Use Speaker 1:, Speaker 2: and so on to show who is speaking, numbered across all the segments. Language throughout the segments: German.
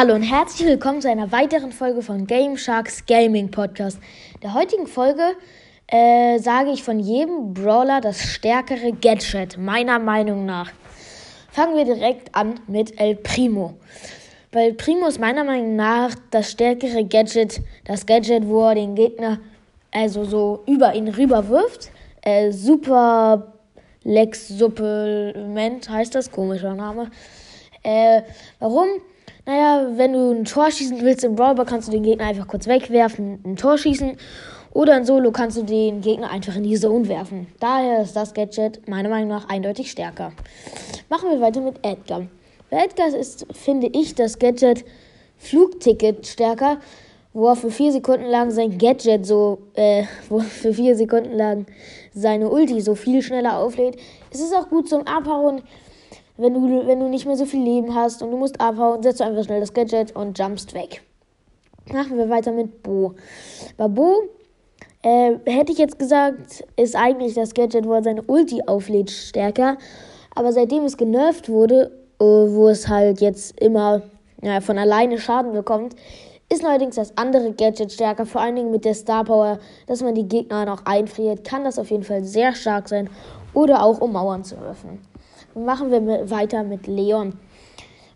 Speaker 1: Hallo und herzlich willkommen zu einer weiteren Folge von Game Sharks Gaming Podcast. Der heutigen Folge äh, sage ich von jedem Brawler das stärkere Gadget, meiner Meinung nach. Fangen wir direkt an mit El Primo. Weil Primo ist meiner Meinung nach das stärkere Gadget, das Gadget, wo er den Gegner also so über ihn rüber wirft. Äh, Super Lex Supplement heißt das, komischer Name. Äh, warum? Naja, wenn du ein Tor schießen willst im Brawler, kannst du den Gegner einfach kurz wegwerfen, ein Tor schießen. Oder in Solo kannst du den Gegner einfach in die Zone werfen. Daher ist das Gadget meiner Meinung nach eindeutig stärker. Machen wir weiter mit Edgar. Bei Edgar ist, finde ich, das Gadget Flugticket stärker, wo er für vier Sekunden lang sein Gadget so, äh, wo er für vier Sekunden lang seine Ulti so viel schneller auflädt. Es ist auch gut zum Abhauen wenn du, wenn du nicht mehr so viel Leben hast und du musst abhauen, setzt du einfach schnell das Gadget und jumpst weg. Machen wir weiter mit Bo. Bei Bo äh, hätte ich jetzt gesagt, ist eigentlich das Gadget, wo er seine Ulti auflädt, stärker. Aber seitdem es genervt wurde, äh, wo es halt jetzt immer ja, von alleine Schaden bekommt, ist allerdings das andere Gadget stärker, vor allen Dingen mit der Star Power, dass man die Gegner noch einfriert, kann das auf jeden Fall sehr stark sein oder auch um Mauern zu öffnen machen wir weiter mit Leon.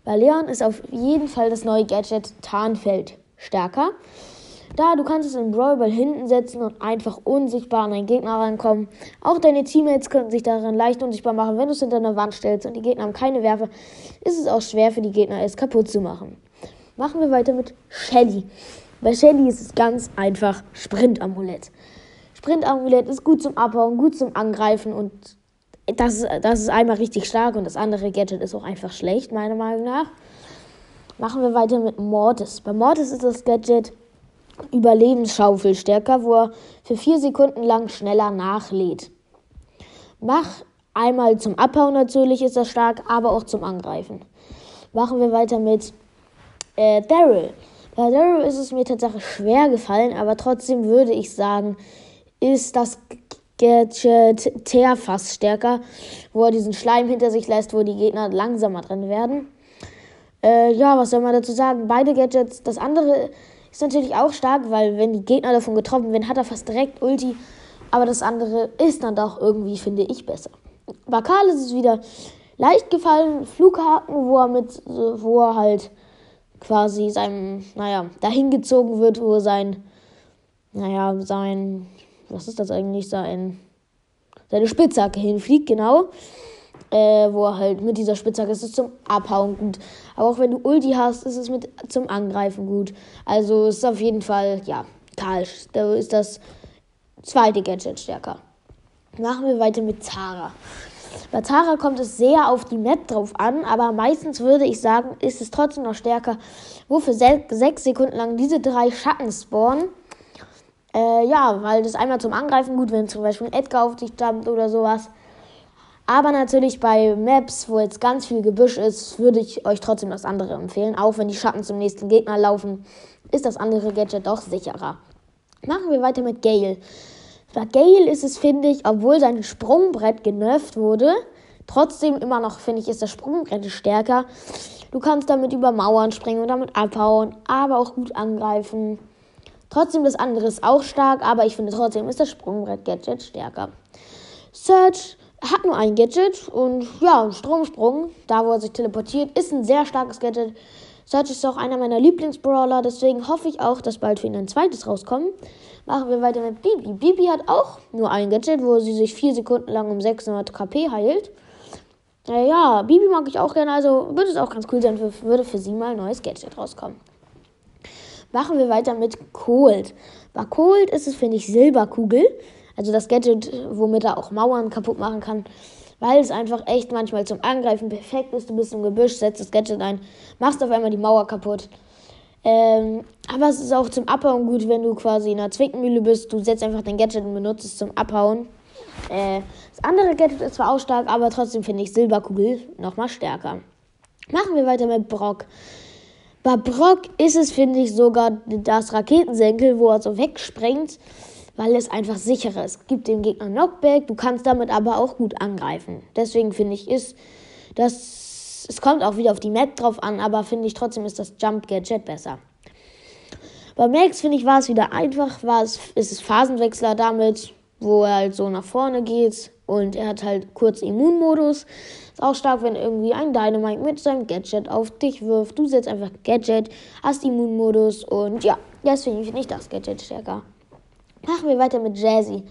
Speaker 1: Bei Leon ist auf jeden Fall das neue Gadget Tarnfeld stärker. Da du kannst es in Brawl Ball hinten setzen und einfach unsichtbar an deinen Gegner rankommen. Auch deine Teammates können sich darin leicht unsichtbar machen. Wenn du es hinter einer Wand stellst und die Gegner haben keine Werfe, ist es auch schwer für die Gegner, es kaputt zu machen. Machen wir weiter mit Shelly. Bei Shelly ist es ganz einfach Sprint-Amulett. Sprint-Amulett ist gut zum Abhauen, gut zum Angreifen und das, das ist einmal richtig stark und das andere Gadget ist auch einfach schlecht, meiner Meinung nach. Machen wir weiter mit Mortis. Bei Mortis ist das Gadget Überlebensschaufel stärker, wo er für vier Sekunden lang schneller nachlädt. Mach einmal zum Abhauen natürlich ist das stark, aber auch zum Angreifen. Machen wir weiter mit äh, Daryl. Bei Daryl ist es mir tatsächlich schwer gefallen, aber trotzdem würde ich sagen, ist das Gadget Teerfass stärker, wo er diesen Schleim hinter sich lässt, wo die Gegner langsamer drin werden. Äh, ja, was soll man dazu sagen? Beide Gadgets. Das andere ist natürlich auch stark, weil wenn die Gegner davon getroffen werden, hat er fast direkt Ulti. Aber das andere ist dann doch irgendwie, finde ich, besser. Bei Karl ist es wieder leicht gefallen. Flughaken, wo er mit, wo er halt quasi seinem, naja, dahin gezogen wird, wo sein, naja, sein was ist das eigentlich, sein, seine Spitzhacke hinfliegt, genau. Äh, wo er halt mit dieser Spitzhacke ist es zum Abhauen gut. Aber auch wenn du Ulti hast, ist es mit zum Angreifen gut. Also ist auf jeden Fall, ja, Karl, da ist das zweite Gadget stärker. Machen wir weiter mit Zara. Bei Tara kommt es sehr auf die Map drauf an, aber meistens würde ich sagen, ist es trotzdem noch stärker, wo für sechs Sekunden lang diese drei Schatten spawnen äh, ja, weil das einmal zum Angreifen gut, wenn zum Beispiel Edgar auf dich jumpt oder sowas. Aber natürlich bei Maps, wo jetzt ganz viel Gebüsch ist, würde ich euch trotzdem das andere empfehlen. Auch wenn die Schatten zum nächsten Gegner laufen, ist das andere Gadget doch sicherer. Machen wir weiter mit Gale. Bei Gale ist es, finde ich, obwohl sein Sprungbrett genervt wurde, trotzdem immer noch, finde ich, ist das Sprungbrett stärker. Du kannst damit über Mauern springen und damit abhauen, aber auch gut angreifen. Trotzdem das andere ist auch stark, aber ich finde trotzdem ist das Sprungbrett-Gadget stärker. Search hat nur ein Gadget und ja, Stromsprung, da wo er sich teleportiert, ist ein sehr starkes Gadget. Search ist auch einer meiner Lieblingsbrawler, deswegen hoffe ich auch, dass bald für ihn ein zweites rauskommt. Machen wir weiter mit Bibi. Bibi hat auch nur ein Gadget, wo sie sich vier Sekunden lang um 600 KP heilt. Äh, ja, Bibi mag ich auch gerne, also würde es auch ganz cool sein, würde für sie mal ein neues Gadget rauskommen. Machen wir weiter mit Cold. Bei Cold ist es, finde ich, Silberkugel. Also das Gadget, womit er auch Mauern kaputt machen kann. Weil es einfach echt manchmal zum Angreifen perfekt ist. Du bist im Gebüsch, setzt das Gadget ein, machst auf einmal die Mauer kaputt. Ähm, aber es ist auch zum Abhauen gut, wenn du quasi in einer Zwickmühle bist. Du setzt einfach dein Gadget und benutzt es zum Abhauen. Äh, das andere Gadget ist zwar auch stark, aber trotzdem finde ich Silberkugel nochmal stärker. Machen wir weiter mit Brock. Bei Brock ist es, finde ich, sogar das Raketensenkel, wo er so wegsprengt, weil es einfach sicherer ist. Gibt dem Gegner Knockback, du kannst damit aber auch gut angreifen. Deswegen finde ich, ist das es, es kommt auch wieder auf die Map drauf an, aber finde ich trotzdem ist das Jump Gadget besser. Bei Max, finde ich, war es wieder einfach, war es, ist es Phasenwechsler damit, wo er halt so nach vorne geht und er hat halt kurz Immunmodus. Ist auch stark, wenn irgendwie ein Dynamite mit seinem Gadget auf dich wirft. Du setzt einfach Gadget, hast Immunmodus und ja, deswegen finde ich das Gadget stärker. Machen wir weiter mit Jazzy.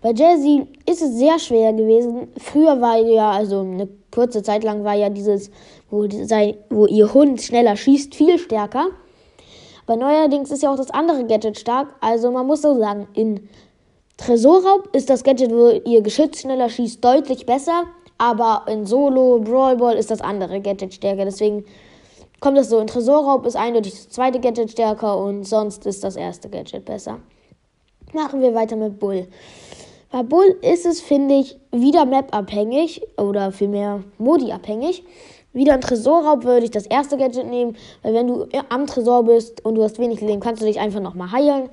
Speaker 1: Bei Jazzy ist es sehr schwer gewesen. Früher war ja, also eine kurze Zeit lang war ja dieses, wo, die, wo ihr Hund schneller schießt, viel stärker. Aber neuerdings ist ja auch das andere Gadget stark. Also man muss so sagen, in Tresorraub ist das Gadget, wo ihr Geschütz schneller schießt, deutlich besser. Aber in Solo, Brawl Ball ist das andere Gadget stärker. Deswegen kommt das so. In Tresorraub ist eindeutig das zweite Gadget stärker und sonst ist das erste Gadget besser. Machen wir weiter mit Bull. Bei Bull ist es, finde ich, wieder Map-abhängig oder vielmehr Modi-abhängig. Wieder ein Tresorraub würde ich das erste Gadget nehmen, weil wenn du am Tresor bist und du hast wenig Leben, kannst du dich einfach nochmal heilen.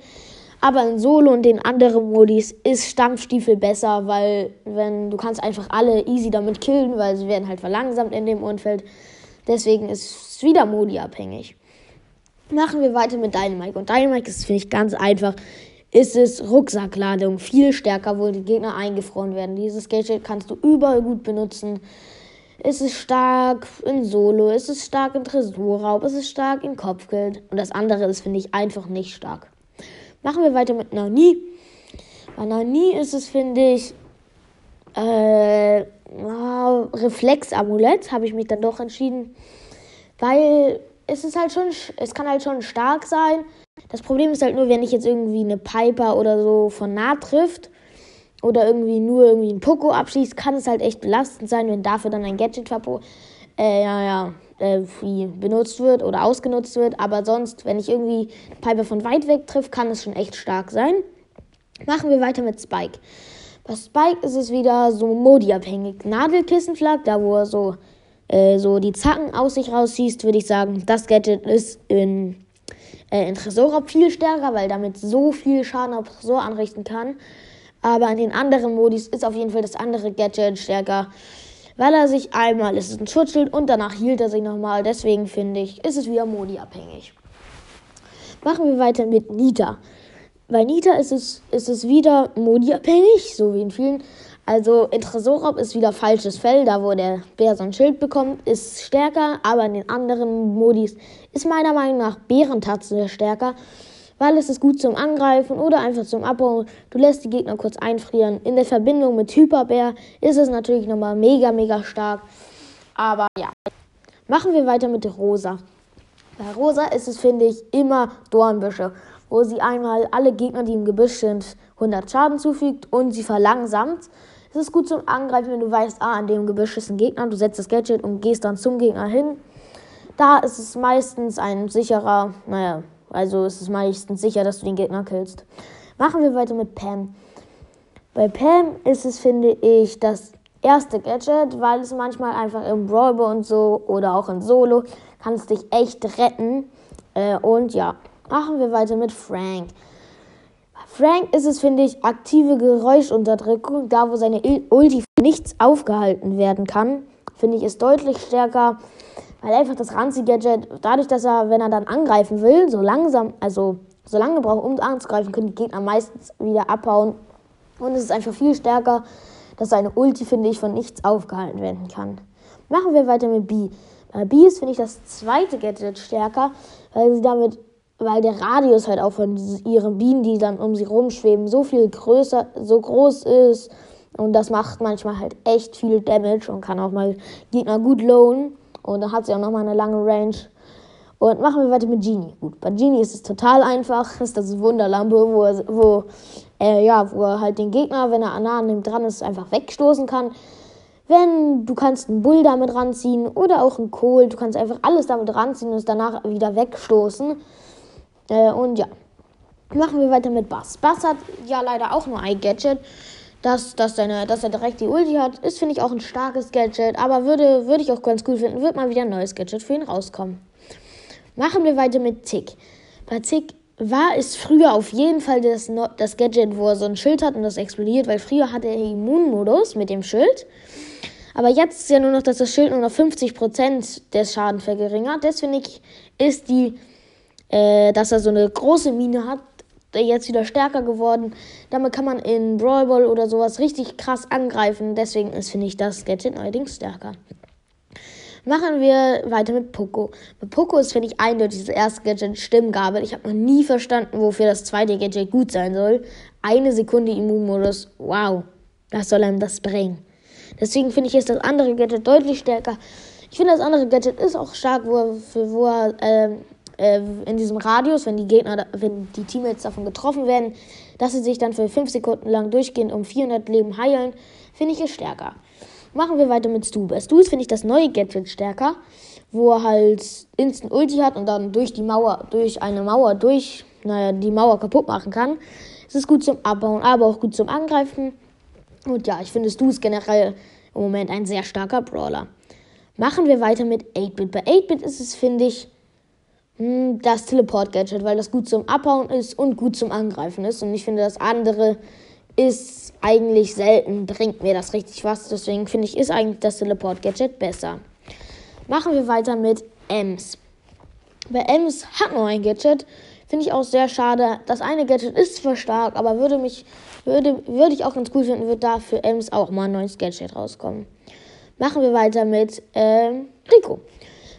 Speaker 1: Aber in Solo und den anderen Modis ist Stampfstiefel besser, weil wenn du kannst einfach alle easy damit killen, weil sie werden halt verlangsamt in dem Umfeld. Deswegen ist es wieder Modi abhängig. Machen wir weiter mit Dynamite. Und Dynamite ist, finde ich, ganz einfach. Ist es Rucksackladung viel stärker, wo die Gegner eingefroren werden. Dieses Gadget kannst du überall gut benutzen. Es ist stark in Solo, es ist stark in Tresorraub, es ist stark in Kopfgeld. Und das andere ist, finde ich, einfach nicht stark. Machen wir weiter mit Nani. Bei Nani ist es, finde ich, äh, Reflexamulett, habe ich mich dann doch entschieden. Weil es ist halt schon, es kann halt schon stark sein. Das Problem ist halt nur, wenn ich jetzt irgendwie eine Piper oder so von nah trifft oder irgendwie nur irgendwie ein Poco abschließt, kann es halt echt belastend sein, wenn dafür dann ein Gadget-Verbot äh, ja, ja, äh, benutzt wird oder ausgenutzt wird. Aber sonst, wenn ich irgendwie Piper von weit weg trifft, kann es schon echt stark sein. Machen wir weiter mit Spike. Bei Spike ist es wieder so Modi-abhängig. Nadelkissenflag, da wo er so, äh, so die Zacken aus sich rausziehst, würde ich sagen, das Gadget ist in, äh, in Tresorraub viel stärker, weil damit so viel Schaden auf Tresor anrichten kann. Aber in den anderen Modis ist auf jeden Fall das andere Gadget stärker, weil er sich einmal ist ein Schutzschild und danach hielt er sich nochmal. Deswegen finde ich, ist es wieder Modi-abhängig. Machen wir weiter mit Nita. Bei Nita ist es, ist es wieder Modi-abhängig, so wie in vielen. Also in Tresorraub ist wieder falsches Fell, da wo der Bär so ein Schild bekommt, ist stärker, aber in den anderen Modis ist meiner Meinung nach Bärentatze stärker weil es ist gut zum Angreifen oder einfach zum Abbauen. Du lässt die Gegner kurz einfrieren. In der Verbindung mit Hyperbär ist es natürlich nochmal mega, mega stark. Aber ja, machen wir weiter mit Rosa. Bei Rosa ist es, finde ich, immer Dornbüsche, wo sie einmal alle Gegner, die im Gebüsch sind, 100 Schaden zufügt und sie verlangsamt. Es ist gut zum Angreifen, wenn du weißt, ah, an dem Gebüsch ist ein Gegner, du setzt das Gadget und gehst dann zum Gegner hin. Da ist es meistens ein sicherer, naja, also ist es meistens sicher, dass du den Gegner killst. Machen wir weiter mit Pam. Bei Pam ist es, finde ich, das erste Gadget, weil es manchmal einfach im Brawl und so oder auch in Solo kann es dich echt retten. Äh, und ja, machen wir weiter mit Frank. Frank ist es, finde ich, aktive Geräuschunterdrückung, da wo seine Ulti nichts aufgehalten werden kann, finde ich, ist deutlich stärker weil einfach das Ranzi-Gadget, dadurch, dass er, wenn er dann angreifen will, so langsam, also so lange braucht, um anzugreifen, können die Gegner meistens wieder abhauen. Und es ist einfach viel stärker, dass seine Ulti, finde ich, von nichts aufgehalten werden kann. Machen wir weiter mit B. Bei B ist, finde ich, das zweite Gadget stärker, weil sie damit, weil der Radius halt auch von ihren Bienen, die dann um sie rumschweben, so viel größer, so groß ist. Und das macht manchmal halt echt viel Damage und kann auch mal Gegner gut lohnen. Und dann hat sie auch nochmal eine lange Range. Und machen wir weiter mit Genie. Gut, bei Genie ist es total einfach. Das ist das Wunderlampe, wo, er, wo, äh, ja, wo er halt den Gegner, wenn er nah an ihm dran ist, einfach wegstoßen kann. Wenn du kannst einen Bull damit ranziehen oder auch einen Kohl, du kannst einfach alles damit ranziehen und es danach wieder wegstoßen. Äh, und ja, machen wir weiter mit Bass. Bass hat ja leider auch nur ein Gadget dass, dass, seine, dass er direkt die Ulti hat, ist, finde ich, auch ein starkes Gadget. Aber würde, würde ich auch ganz cool finden, wird mal wieder ein neues Gadget für ihn rauskommen. Machen wir weiter mit Tick. Bei Tick war es früher auf jeden Fall das, das Gadget, wo er so ein Schild hat und das explodiert, weil früher hatte er Immunmodus mit dem Schild. Aber jetzt ist ja nur noch, dass das Schild nur noch 50% des Schadens verringert. Ich, ist die, äh, dass er so eine große Mine hat, jetzt wieder stärker geworden. Damit kann man in Brawl Ball oder sowas richtig krass angreifen. Deswegen ist, finde ich, das Gadget neuerdings stärker. Machen wir weiter mit Poco. Mit Poco ist, finde ich, eindeutig das erste Gadget Stimmgabel. Ich habe noch nie verstanden, wofür das zweite Gadget gut sein soll. Eine Sekunde Immunmodus. Wow. Was soll einem das bringen? Deswegen finde ich, ist das andere Gadget deutlich stärker. Ich finde, das andere Gadget ist auch stark, wo er, für, wo er äh, äh, in diesem Radius, wenn die Gegner, wenn die Teammates davon getroffen werden, dass sie sich dann für 5 Sekunden lang durchgehend um 400 Leben heilen, finde ich es stärker. Machen wir weiter mit Stu. Bei Stu finde ich, das neue Gadget stärker, wo er halt Instant Ulti hat und dann durch die Mauer, durch eine Mauer, durch, naja, die Mauer kaputt machen kann. Es ist gut zum Abbauen, aber auch gut zum Angreifen. Und ja, ich finde, Stu ist generell im Moment ein sehr starker Brawler. Machen wir weiter mit 8-Bit. Bei 8-Bit ist es, finde ich, das Teleport-Gadget, weil das gut zum Abbauen ist und gut zum Angreifen ist. Und ich finde, das andere ist eigentlich selten, bringt mir das richtig was. Deswegen finde ich, ist eigentlich das Teleport-Gadget besser. Machen wir weiter mit Ems. Bei Ems hat nur ein Gadget. Finde ich auch sehr schade. Das eine Gadget ist zwar stark, aber würde mich, würde, würde ich auch ganz cool finden, würde da für Ems auch mal ein neues Gadget rauskommen. Machen wir weiter mit ähm, Rico.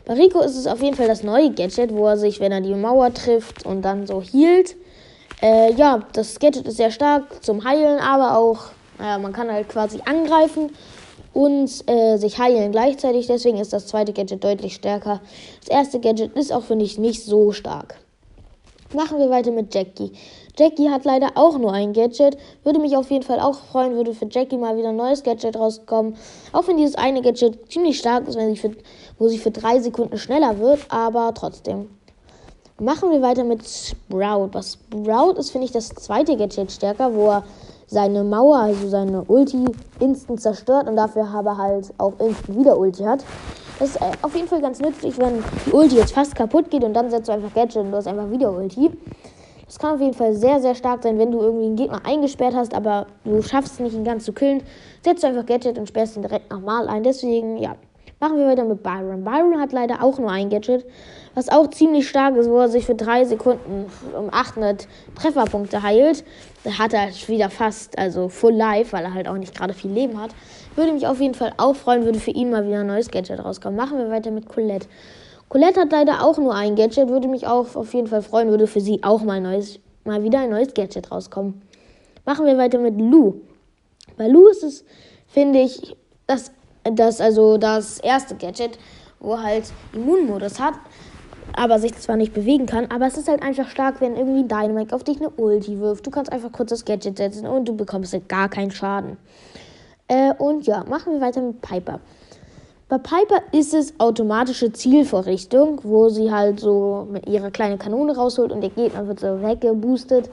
Speaker 1: Bei Rico ist es auf jeden Fall das neue Gadget, wo er sich, wenn er die Mauer trifft und dann so hielt, äh, ja, das Gadget ist sehr stark zum Heilen, aber auch, naja, man kann halt quasi angreifen und äh, sich heilen gleichzeitig. Deswegen ist das zweite Gadget deutlich stärker. Das erste Gadget ist auch, finde ich, nicht so stark. Machen wir weiter mit Jackie. Jackie hat leider auch nur ein Gadget. Würde mich auf jeden Fall auch freuen, würde für Jackie mal wieder ein neues Gadget rauskommen. Auch wenn dieses eine Gadget ziemlich stark ist, wenn sie für, wo sie für drei Sekunden schneller wird, aber trotzdem. Machen wir weiter mit Sprout. Was Sprout ist, finde ich, das zweite Gadget stärker, wo er seine Mauer, also seine Ulti, instant zerstört und dafür aber halt auch instant wieder Ulti hat. Das ist äh, auf jeden Fall ganz nützlich, wenn die Ulti jetzt fast kaputt geht und dann setzt du einfach Gadget und du hast einfach wieder Ulti. Das kann auf jeden Fall sehr, sehr stark sein, wenn du irgendwie einen Gegner eingesperrt hast, aber du schaffst es nicht, ihn ganz zu killen. Setzt du einfach Gadget und sperrst ihn direkt nochmal ein. Deswegen, ja, machen wir weiter mit Byron. Byron hat leider auch nur ein Gadget was auch ziemlich stark ist, wo er sich für drei Sekunden um 800 Trefferpunkte heilt. Da hat er wieder fast, also Full Life, weil er halt auch nicht gerade viel Leben hat. Würde mich auf jeden Fall auch freuen, würde für ihn mal wieder ein neues Gadget rauskommen. Machen wir weiter mit Colette. Colette hat leider auch nur ein Gadget, würde mich auch auf jeden Fall freuen, würde für sie auch mal, neues, mal wieder ein neues Gadget rauskommen. Machen wir weiter mit Lou. Bei Lou ist es, finde ich, das, das, also das erste Gadget, wo halt Immunmodus hat aber sich zwar nicht bewegen kann, aber es ist halt einfach stark, wenn irgendwie Dynamite auf dich eine Ulti wirft. Du kannst einfach kurz das Gadget setzen und du bekommst halt gar keinen Schaden. Äh, und ja, machen wir weiter mit Piper. Bei Piper ist es automatische Zielvorrichtung, wo sie halt so mit ihrer kleinen Kanone rausholt und der Gegner wird so weggeboostet.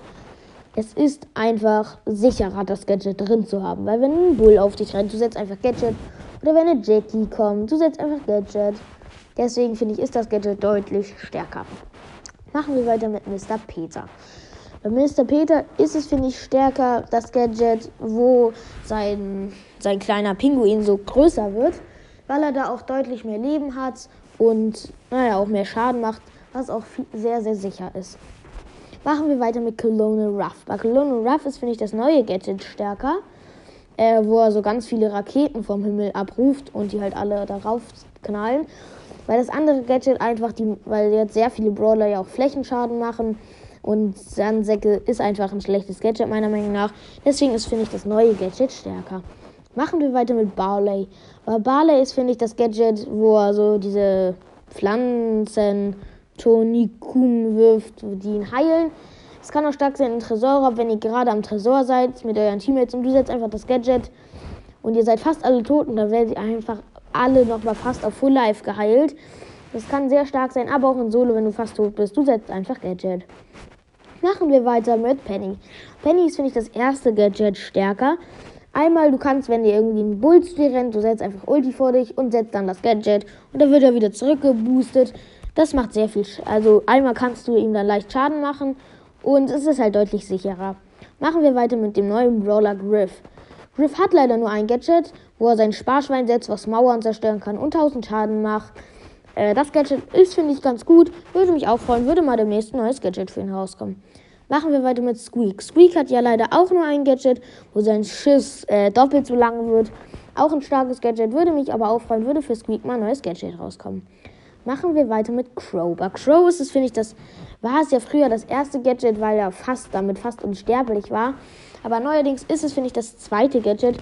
Speaker 1: Es ist einfach sicherer, das Gadget drin zu haben, weil wenn ein Bull auf dich rennt, du setzt einfach Gadget. Oder wenn eine Jackie kommt, du setzt einfach Gadget. Deswegen finde ich, ist das Gadget deutlich stärker. Machen wir weiter mit Mr. Peter. Bei Mr. Peter ist es, finde ich, stärker, das Gadget, wo sein, sein kleiner Pinguin so größer wird, weil er da auch deutlich mehr Leben hat und, naja, auch mehr Schaden macht, was auch sehr, sehr sicher ist. Machen wir weiter mit Colonel Ruff. Bei Colonel Ruff ist, finde ich, das neue Gadget stärker, äh, wo er so ganz viele Raketen vom Himmel abruft und die halt alle darauf knallen. Weil das andere Gadget einfach, die, weil jetzt sehr viele Brawler ja auch Flächenschaden machen. Und Sandsäcke ist einfach ein schlechtes Gadget, meiner Meinung nach. Deswegen ist, finde ich, das neue Gadget stärker. Machen wir weiter mit Barley. Weil Barley ist, finde ich, das Gadget, wo er so diese Pflanzen Tonikum wirft, die ihn heilen. Es kann auch stark sein in Tresor, wenn ihr gerade am Tresor seid mit euren Teammates und du setzt einfach das Gadget und ihr seid fast alle tot und dann werdet ihr einfach alle nochmal fast auf Full Life geheilt. Das kann sehr stark sein, aber auch in Solo, wenn du fast tot bist. Du setzt einfach Gadget. Machen wir weiter mit Penny. Penny ist, finde ich, das erste Gadget stärker. Einmal, du kannst, wenn dir irgendwie ein Bull zu dir rennt, du setzt einfach Ulti vor dich und setzt dann das Gadget und dann wird er wieder zurückgeboostet. Das macht sehr viel. Sch also einmal kannst du ihm dann leicht Schaden machen und es ist halt deutlich sicherer. Machen wir weiter mit dem neuen Brawler Griff. Griff hat leider nur ein Gadget, wo er sein Sparschwein setzt, was Mauern zerstören kann und 1000 Schaden macht. Äh, das Gadget ist, finde ich, ganz gut. Würde mich auch freuen, würde mal demnächst ein neues Gadget für ihn rauskommen. Machen wir weiter mit Squeak. Squeak hat ja leider auch nur ein Gadget, wo sein Schiss äh, doppelt so lang wird. Auch ein starkes Gadget, würde mich aber auch freuen, würde für Squeak mal ein neues Gadget rauskommen. Machen wir weiter mit Crow. Bei Crow ist es, finde ich, das war es ja früher das erste Gadget, weil er fast damit fast unsterblich war. Aber neuerdings ist es, finde ich, das zweite Gadget,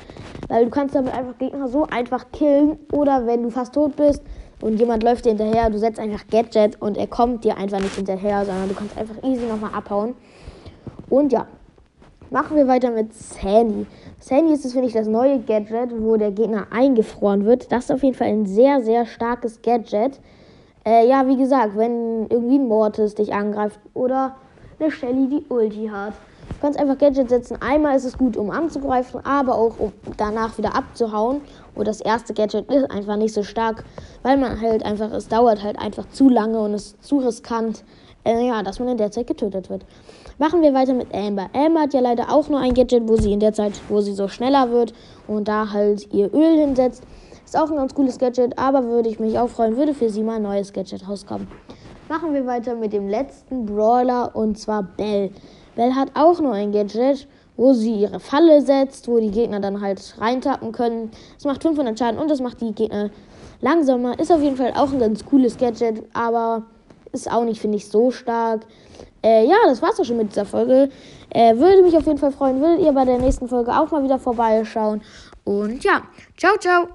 Speaker 1: weil du kannst damit einfach Gegner so einfach killen oder wenn du fast tot bist und jemand läuft dir hinterher, du setzt einfach Gadget und er kommt dir einfach nicht hinterher, sondern du kannst einfach easy nochmal abhauen. Und ja, machen wir weiter mit Sandy. Sandy ist es, finde ich, das neue Gadget, wo der Gegner eingefroren wird. Das ist auf jeden Fall ein sehr, sehr starkes Gadget. Äh, ja, wie gesagt, wenn irgendwie ein Mortis dich angreift oder eine Shelly die Ulti hat. Du kannst einfach Gadget setzen. Einmal ist es gut, um anzugreifen, aber auch um danach wieder abzuhauen. Und das erste Gadget ist einfach nicht so stark, weil man halt einfach, es dauert halt einfach zu lange und es ist zu riskant, äh, ja, dass man in der Zeit getötet wird. Machen wir weiter mit Amber. Amber hat ja leider auch nur ein Gadget, wo sie in der Zeit, wo sie so schneller wird und da halt ihr Öl hinsetzt. Ist auch ein ganz cooles Gadget, aber würde ich mich auch freuen, würde für sie mal ein neues Gadget rauskommen. Machen wir weiter mit dem letzten Brawler und zwar Bell. Bell hat auch nur ein Gadget, wo sie ihre Falle setzt, wo die Gegner dann halt reintappen können. Es macht 500 Schaden und es macht die Gegner langsamer. Ist auf jeden Fall auch ein ganz cooles Gadget, aber ist auch nicht, finde ich, so stark. Äh, ja, das war's auch schon mit dieser Folge. Äh, würde mich auf jeden Fall freuen, würdet ihr bei der nächsten Folge auch mal wieder vorbeischauen. Und ja, ciao, ciao.